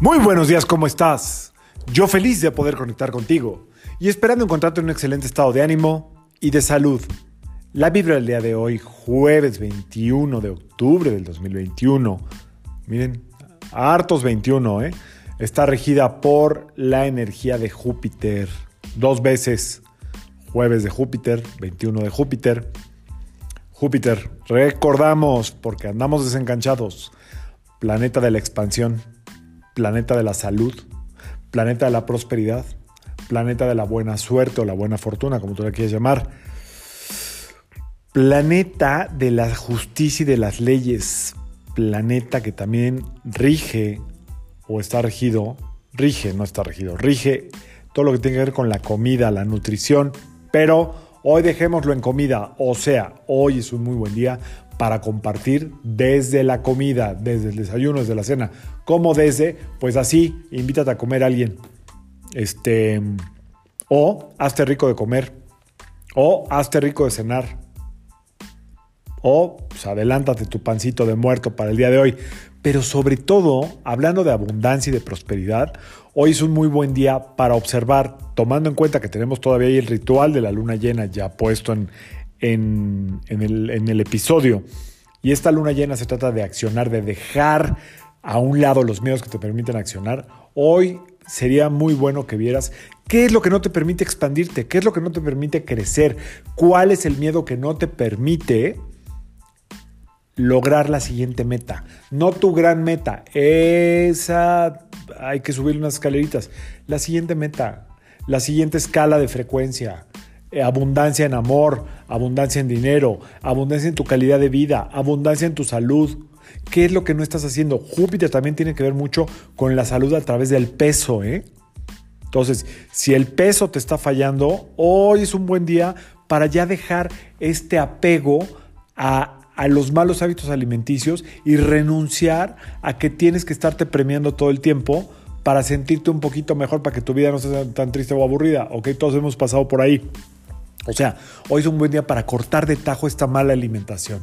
Muy buenos días, ¿cómo estás? Yo feliz de poder conectar contigo y esperando encontrarte en un excelente estado de ánimo y de salud. La Biblia del día de hoy, jueves 21 de octubre del 2021, miren, hartos 21, ¿eh? Está regida por la energía de Júpiter. Dos veces, jueves de Júpiter, 21 de Júpiter. Júpiter, recordamos, porque andamos desenganchados, planeta de la expansión planeta de la salud, planeta de la prosperidad, planeta de la buena suerte o la buena fortuna, como tú la quieras llamar, planeta de la justicia y de las leyes, planeta que también rige o está regido, rige, no está regido, rige todo lo que tiene que ver con la comida, la nutrición, pero hoy dejémoslo en comida, o sea, hoy es un muy buen día para compartir desde la comida, desde el desayuno, desde la cena, como desde, pues así, invítate a comer a alguien. Este, o hazte rico de comer, o hazte rico de cenar, o pues, adelántate tu pancito de muerto para el día de hoy. Pero sobre todo, hablando de abundancia y de prosperidad, hoy es un muy buen día para observar, tomando en cuenta que tenemos todavía el ritual de la luna llena ya puesto en, en, el, episodio. Y esta luna llena se trata de accionar, de dejar a un lado los miedos que te permiten accionar. Hoy sería muy bueno que vieras qué es lo que no te permite expandirte, qué es lo que no te permite crecer, cuál es el miedo que no te permite lograr la siguiente meta. No tu gran meta, esa hay que subir unas escaleritas. La siguiente meta, la siguiente escala de frecuencia, abundancia en amor, abundancia en dinero, abundancia en tu calidad de vida, abundancia en tu salud. ¿Qué es lo que no estás haciendo? Júpiter también tiene que ver mucho con la salud a través del peso, ¿eh? Entonces, si el peso te está fallando, hoy es un buen día para ya dejar este apego a, a los malos hábitos alimenticios y renunciar a que tienes que estarte premiando todo el tiempo para sentirte un poquito mejor, para que tu vida no sea tan triste o aburrida. Ok, todos hemos pasado por ahí. O sea, hoy es un buen día para cortar de tajo esta mala alimentación.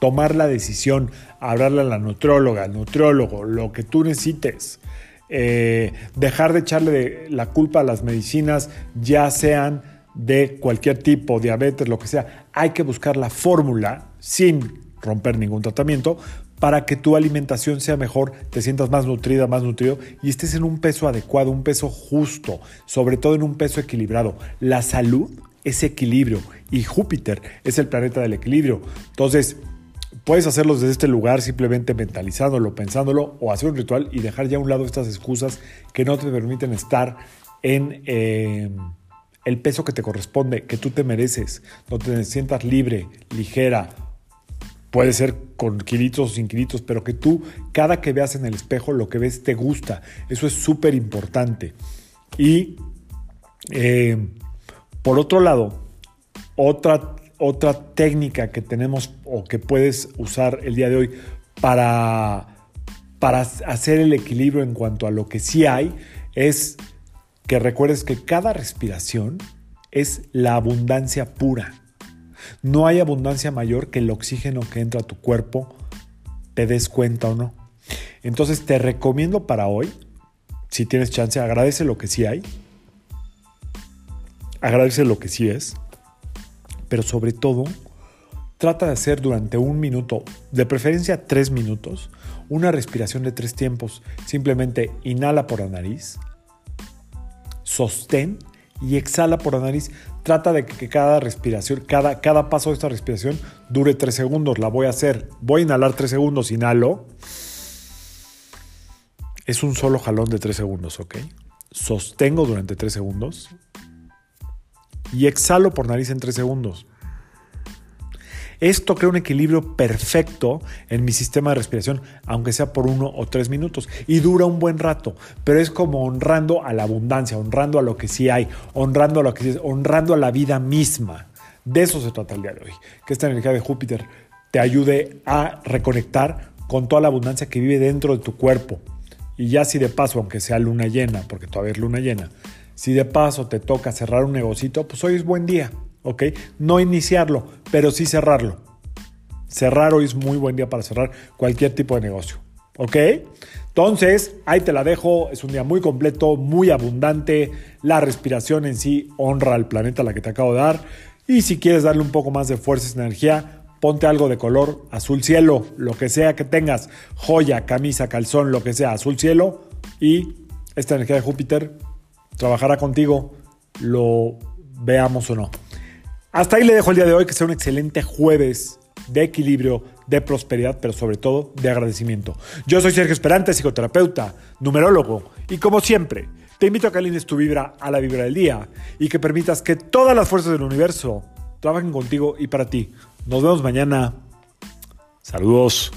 Tomar la decisión, hablarle a la nutrióloga, al lo que tú necesites. Eh, dejar de echarle la culpa a las medicinas, ya sean de cualquier tipo, diabetes, lo que sea. Hay que buscar la fórmula sin romper ningún tratamiento para que tu alimentación sea mejor, te sientas más nutrida, más nutrido y estés en un peso adecuado, un peso justo, sobre todo en un peso equilibrado. La salud ese equilibrio y Júpiter es el planeta del equilibrio. Entonces, puedes hacerlo desde este lugar simplemente mentalizándolo, pensándolo o hacer un ritual y dejar ya a un lado estas excusas que no te permiten estar en eh, el peso que te corresponde, que tú te mereces, donde te sientas libre, ligera. Puede ser con kilitos o sin kilitos, pero que tú cada que veas en el espejo lo que ves te gusta. Eso es súper importante. Y eh, por otro lado, otra, otra técnica que tenemos o que puedes usar el día de hoy para, para hacer el equilibrio en cuanto a lo que sí hay es que recuerdes que cada respiración es la abundancia pura. No hay abundancia mayor que el oxígeno que entra a tu cuerpo, te des cuenta o no. Entonces te recomiendo para hoy, si tienes chance, agradece lo que sí hay agradece lo que sí es, pero sobre todo trata de hacer durante un minuto, de preferencia tres minutos, una respiración de tres tiempos. Simplemente inhala por la nariz, sostén y exhala por la nariz. Trata de que cada respiración, cada, cada paso de esta respiración dure tres segundos. La voy a hacer. Voy a inhalar tres segundos, inhalo. Es un solo jalón de tres segundos, ¿ok? Sostengo durante tres segundos y exhalo por nariz en 3 segundos. Esto crea un equilibrio perfecto en mi sistema de respiración, aunque sea por uno o tres minutos. Y dura un buen rato, pero es como honrando a la abundancia, honrando a lo que sí hay, honrando a lo que honrando a la vida misma. De eso se trata el día de hoy. Que esta energía de Júpiter te ayude a reconectar con toda la abundancia que vive dentro de tu cuerpo. Y ya si de paso, aunque sea luna llena, porque todavía es luna llena, si de paso te toca cerrar un negocito, pues hoy es buen día, ¿ok? No iniciarlo, pero sí cerrarlo. Cerrar hoy es muy buen día para cerrar cualquier tipo de negocio, ¿ok? Entonces, ahí te la dejo. Es un día muy completo, muy abundante. La respiración en sí honra al planeta la que te acabo de dar. Y si quieres darle un poco más de fuerza y energía, ponte algo de color azul cielo, lo que sea que tengas, joya, camisa, calzón, lo que sea, azul cielo. Y esta energía de Júpiter trabajará contigo, lo veamos o no. Hasta ahí le dejo el día de hoy, que sea un excelente jueves de equilibrio, de prosperidad, pero sobre todo de agradecimiento. Yo soy Sergio Esperante, psicoterapeuta, numerólogo, y como siempre, te invito a que alines tu vibra a la vibra del día y que permitas que todas las fuerzas del universo trabajen contigo y para ti. Nos vemos mañana. Saludos.